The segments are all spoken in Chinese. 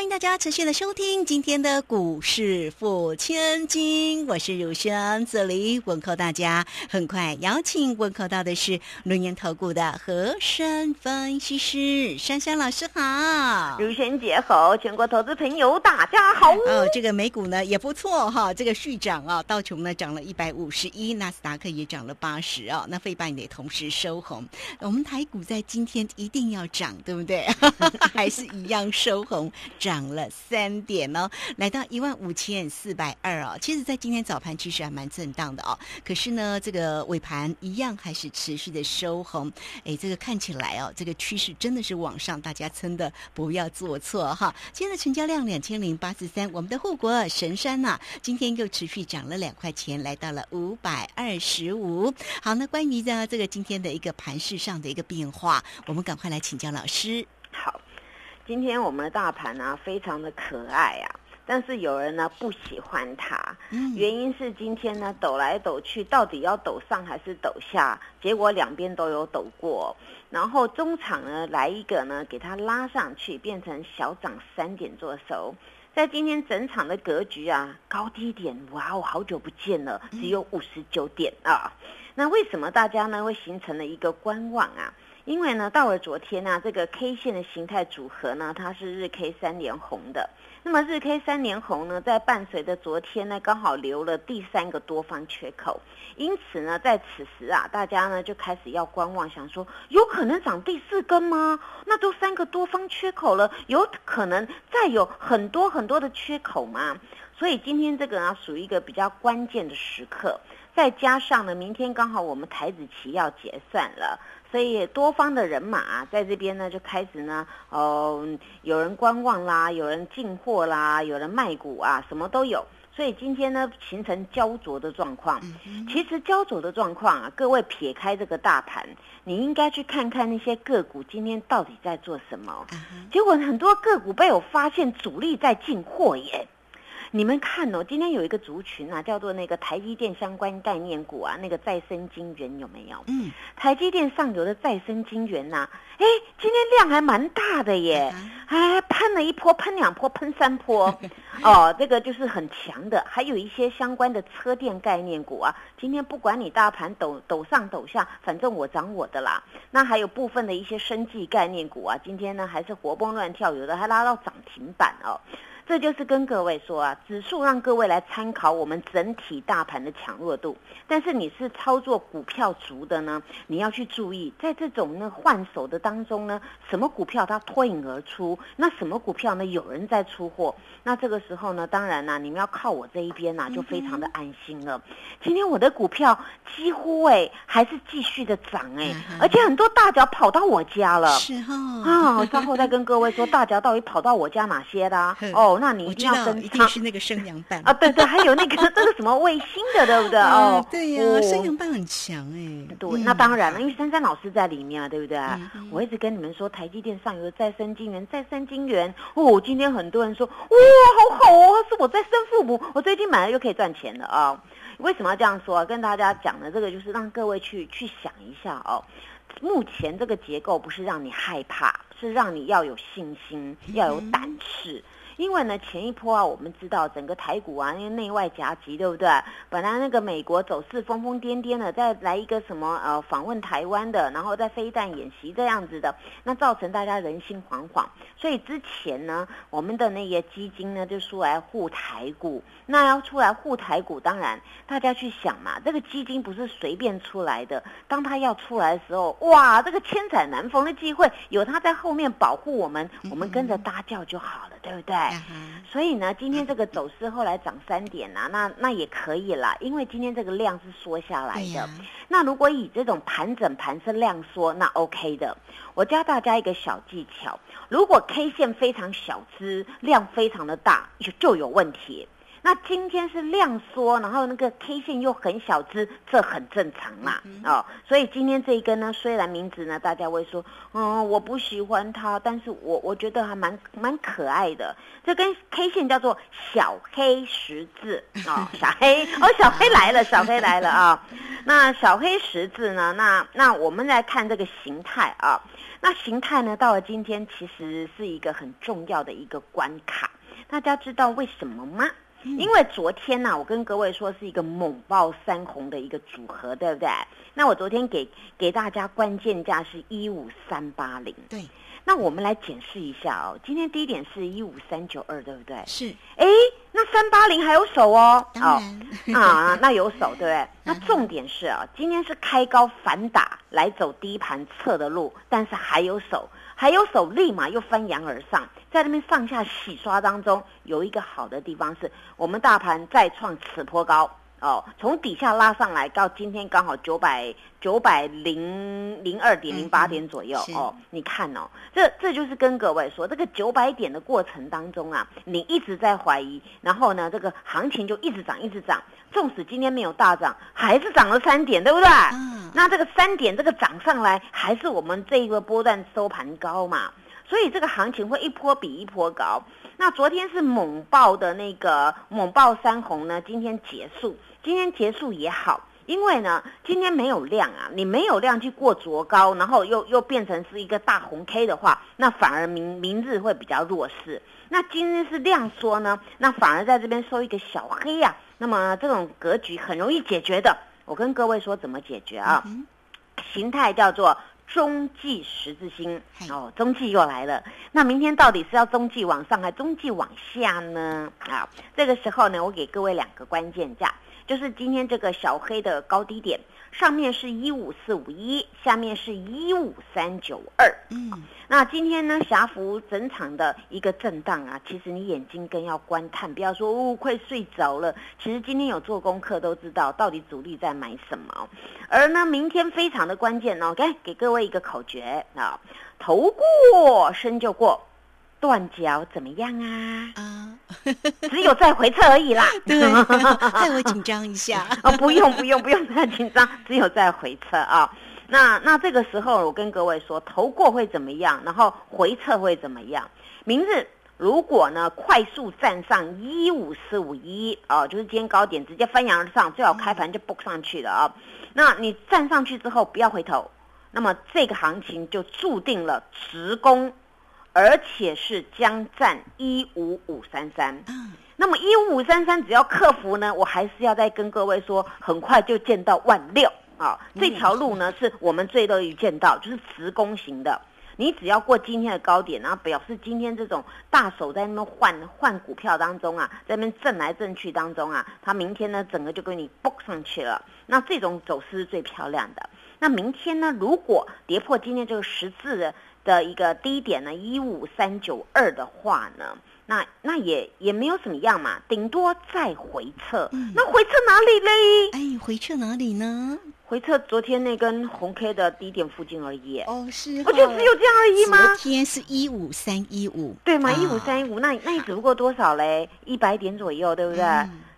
欢迎大家持续的收听今天的股市付千金，我是如轩，这里问候大家。很快邀请问候到的是轮研投顾的和山分析师珊珊老师好，如轩姐好，全国投资朋友大家好。哦，这个美股呢也不错哈，这个续涨啊，道琼呢涨了一百五十一，纳斯达克也涨了八十啊，那费半也同时收红。我们台股在今天一定要涨，对不对？还是一样收红涨。涨了三点哦，来到一万五千四百二哦。其实，在今天早盘其实还蛮震荡的哦。可是呢，这个尾盘一样还是持续的收红。哎，这个看起来哦，这个趋势真的是往上，大家真的不要做错哈。今天的成交量两千零八十三，我们的护国神山呐，今天又持续涨了两块钱，来到了五百二十五。好，那关于呢这个今天的一个盘势上的一个变化，我们赶快来请教老师。好。今天我们的大盘呢，非常的可爱啊，但是有人呢不喜欢它，原因是今天呢抖来抖去，到底要抖上还是抖下？结果两边都有抖过，然后中场呢来一个呢，给它拉上去，变成小涨三点做收。在今天整场的格局啊，高低点，哇哦，好久不见了，只有五十九点啊。那为什么大家呢会形成了一个观望啊？因为呢，到了昨天呢，这个 K 线的形态组合呢，它是日 K 三连红的。那么日 K 三连红呢，在伴随着昨天呢，刚好留了第三个多方缺口。因此呢，在此时啊，大家呢就开始要观望，想说有可能涨第四根吗？那都三个多方缺口了，有可能再有很多很多的缺口吗？所以今天这个呢，属于一个比较关键的时刻。再加上呢，明天刚好我们台子期要结算了。所以多方的人马在这边呢，就开始呢，哦，有人观望啦，有人进货啦，有人卖股啊，什么都有。所以今天呢，形成焦灼的状况。其实焦灼的状况啊，各位撇开这个大盘，你应该去看看那些个股今天到底在做什么。结果很多个股被我发现主力在进货耶。你们看哦，今天有一个族群啊，叫做那个台积电相关概念股啊，那个再生晶圆有没有？嗯，台积电上游的再生晶圆呐，哎，今天量还蛮大的耶，哎，喷了一波，喷两波，喷三波，哦，这个就是很强的。还有一些相关的车电概念股啊，今天不管你大盘抖抖上抖下，反正我涨我的啦。那还有部分的一些生技概念股啊，今天呢还是活蹦乱跳，有的还拉到涨停板哦。这就是跟各位说啊，指数让各位来参考我们整体大盘的强弱度。但是你是操作股票族的呢，你要去注意，在这种呢换手的当中呢，什么股票它脱颖而出，那什么股票呢有人在出货，那这个时候呢，当然啦，你们要靠我这一边呐，就非常的安心了。今天我的股票几乎哎还是继续的涨哎，而且很多大脚跑到我家了。是哈啊，稍后再跟各位说大脚到底跑到我家哪些的 哦。那你一定要跟他是那个生阳 棒啊，对对，还有那个那个什么卫星的，对不对？哦，对呀，生阳棒很强哎。对，那当然了，因为珊珊老师在里面啊，对不对？我一直跟你们说，台积电上游的再生晶圆，再生晶圆哦。今天很多人说，哇，好好哦，是我在生父母，我最近买了又可以赚钱了啊。为什么要这样说啊？跟大家讲的这个就是让各位去去想一下哦。目前这个结构不是让你害怕，是让你要有信心，要有胆识。因为呢，前一波啊，我们知道整个台股啊，因为内外夹击，对不对？本来那个美国走势疯疯癫癫的，再来一个什么呃访问台湾的，然后再飞弹演习这样子的，那造成大家人心惶惶。所以之前呢，我们的那些基金呢就出来护台股。那要出来护台股，当然大家去想嘛，这个基金不是随便出来的。当他要出来的时候，哇，这个千载难逢的机会，有他在后面保护我们，我们跟着搭叫就好了，对不对？所以呢，今天这个走势后来涨三点啊，那那也可以啦，因为今天这个量是缩下来的。那如果以这种盘整盘是量缩，那 OK 的。我教大家一个小技巧，如果 K 线非常小资，量非常的大，就就有问题。那今天是量缩，然后那个 K 线又很小只，这很正常嘛，哦，所以今天这一根呢，虽然名字呢大家会说，嗯，我不喜欢它，但是我我觉得还蛮蛮可爱的。这根 K 线叫做小黑十字哦，小黑哦，小黑来了，小黑来了啊。那小黑十字呢？那那我们来看这个形态啊。那形态呢，到了今天其实是一个很重要的一个关卡。大家知道为什么吗？因为昨天呢，我跟各位说是一个猛爆三红的一个组合，对不对？那我昨天给给大家关键价是一五三八零，对。那我们来检视一下哦，今天低点是一五三九二，对不对？是。哎，那三八零还有手哦。哦 啊，那有手，对不对？那重点是啊，今天是开高反打来走低盘测的路，但是还有手，还有手，立马又翻扬而上。在那边上下洗刷当中，有一个好的地方是我们大盘再创此坡高哦，从底下拉上来到今天刚好九百九百零零二点零八点左右哦。你看哦，这这就是跟各位说，这个九百点的过程当中啊，你一直在怀疑，然后呢，这个行情就一直涨一直涨，纵使今天没有大涨，还是涨了三点，对不对？嗯。那这个三点这个涨上来，还是我们这一个波段收盘高嘛？所以这个行情会一波比一波高。那昨天是猛爆的那个猛爆三红呢，今天结束，今天结束也好，因为呢今天没有量啊，你没有量去过昨高，然后又又变成是一个大红 K 的话，那反而明明日会比较弱势。那今天是量缩呢，那反而在这边收一个小黑呀。那么这种格局很容易解决的，我跟各位说怎么解决啊？形态叫做。中继十字星哦，中继又来了。那明天到底是要中继往上，还中继往下呢？啊，这个时候呢，我给各位两个关键价，就是今天这个小黑的高低点。上面是一五四五一，下面是一五三九二。嗯，那今天呢，霞幅整场的一个震荡啊，其实你眼睛更要观看，不要说哦，快睡着了。其实今天有做功课都知道，到底主力在买什么。而呢，明天非常的关键哦，给给各位一个口诀啊，头过身就过。断脚怎么样啊？啊，只有在回撤而已啦。对，害我紧张一下。啊，不用不用不用太紧张，只有在回撤啊。那那这个时候，我跟各位说，头过会怎么样？然后回撤会怎么样？明日如果呢快速站上一五四五一啊，就是今天高点直接翻扬而上，最好开盘就 book 上去了啊。那你站上去之后不要回头，那么这个行情就注定了直攻。而且是将占一五五三三，嗯，那么一五五三三只要克服呢，我还是要再跟各位说，很快就见到万六啊！这条路呢是我们最乐于见到，就是直攻型的。你只要过今天的高点，然后表示今天这种大手在那边换换股票当中啊，在那边震来震去当中啊，它明天呢整个就给你蹦上去了。那这种走势是最漂亮的。那明天呢，如果跌破今天这个十字的。的一个低点呢，一五三九二的话呢，那那也也没有怎么样嘛，顶多再回撤。那回撤哪里嘞？哎，回撤哪里呢？回撤昨天那根红 K 的低点附近而已。哦，是，不就只有这样而已吗？昨天是一五三一五，对吗？一五三一五，那那你只不过多少嘞？一百点左右，对不对？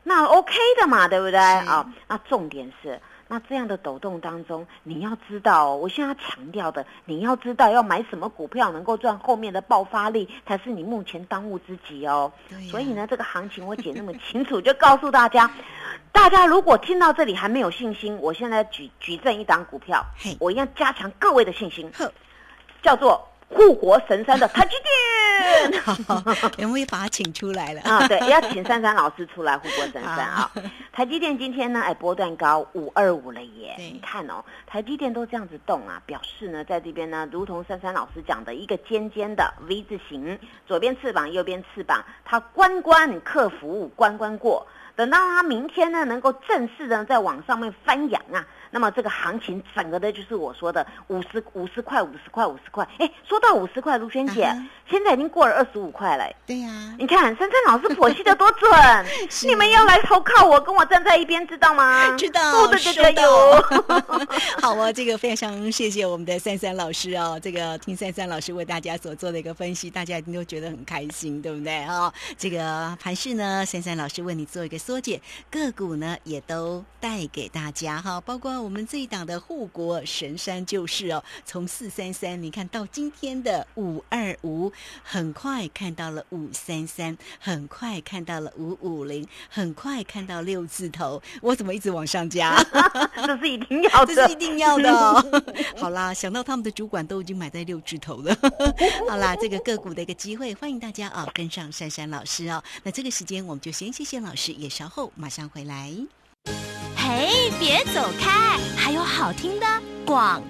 那 OK 的嘛，对不对？啊，那重点是。那这样的抖动当中，你要知道，我现在强调的，你要知道要买什么股票能够赚后面的爆发力，才是你目前当务之急哦。所以呢，这个行情我解那么清楚，就告诉大家，大家如果听到这里还没有信心，我现在举举证一档股票，我要加强各位的信心，叫做。护国神山的台积电，有没有把他请出来了啊？对，要请珊珊老师出来护国神山啊！台积电今天呢，哎，波段高五二五了耶！你看哦，台积电都这样子动啊，表示呢，在这边呢，如同珊珊老师讲的一个尖尖的 V 字形，左边翅膀，右边翅膀，它关关克服关关过，等到它明天呢，能够正式的在往上面翻扬啊！那么这个行情整个的就是我说的五十五十块五十块五十块。哎，说到五十块，卢萱姐，现在已经过了二十五块了。对呀，你看珊珊老师剖析的多准，你们要来投靠我，跟我站在一边，知道吗？知道，的这个有。好啊，这个非常谢谢我们的珊珊老师哦，这个听珊珊老师为大家所做的一个分析，大家一定都觉得很开心，对不对啊？这个盘市呢，珊珊老师为你做一个缩减，个股呢也都带给大家哈，包括我们这一档的护国神山就是哦，从四三三你看到今天的五二五，很快看到了五三三，很快看到了五五零，很快看到六字头，我怎么一直往上加？这是一定要的，这是一定要的。好啦，想到他们的主管都已经买在六字头了，好啦，这个个股的一个机会，欢迎大家啊跟上珊珊老师哦。那这个时间我们就先谢谢老师，也稍后马上回来。别走开，还有好听的广。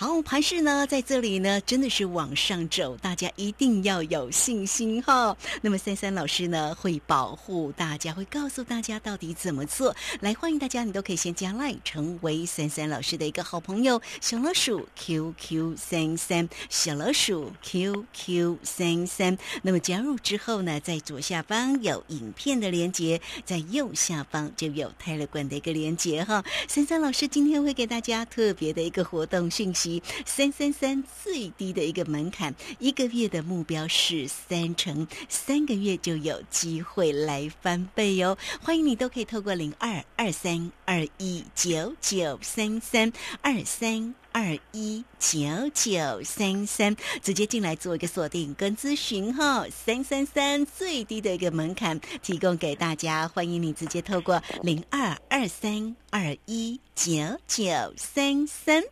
好，盘势呢，在这里呢，真的是往上走，大家一定要有信心哈。那么三三老师呢，会保护大家，会告诉大家到底怎么做。来，欢迎大家，你都可以先加 line 成为三三老师的一个好朋友，小老鼠 QQ 三三，小老鼠 QQ 三三。那么加入之后呢，在左下方有影片的连接，在右下方就有泰勒管的一个连接哈。三三老师今天会给大家特别的一个活动讯息。三三三最低的一个门槛，一个月的目标是三成，三个月就有机会来翻倍哟！欢迎你都可以透过零二二三二一九九三三二三二一九九三三直接进来做一个锁定跟咨询哈。三三三最低的一个门槛提供给大家，欢迎你直接透过零二二三二一九九三三。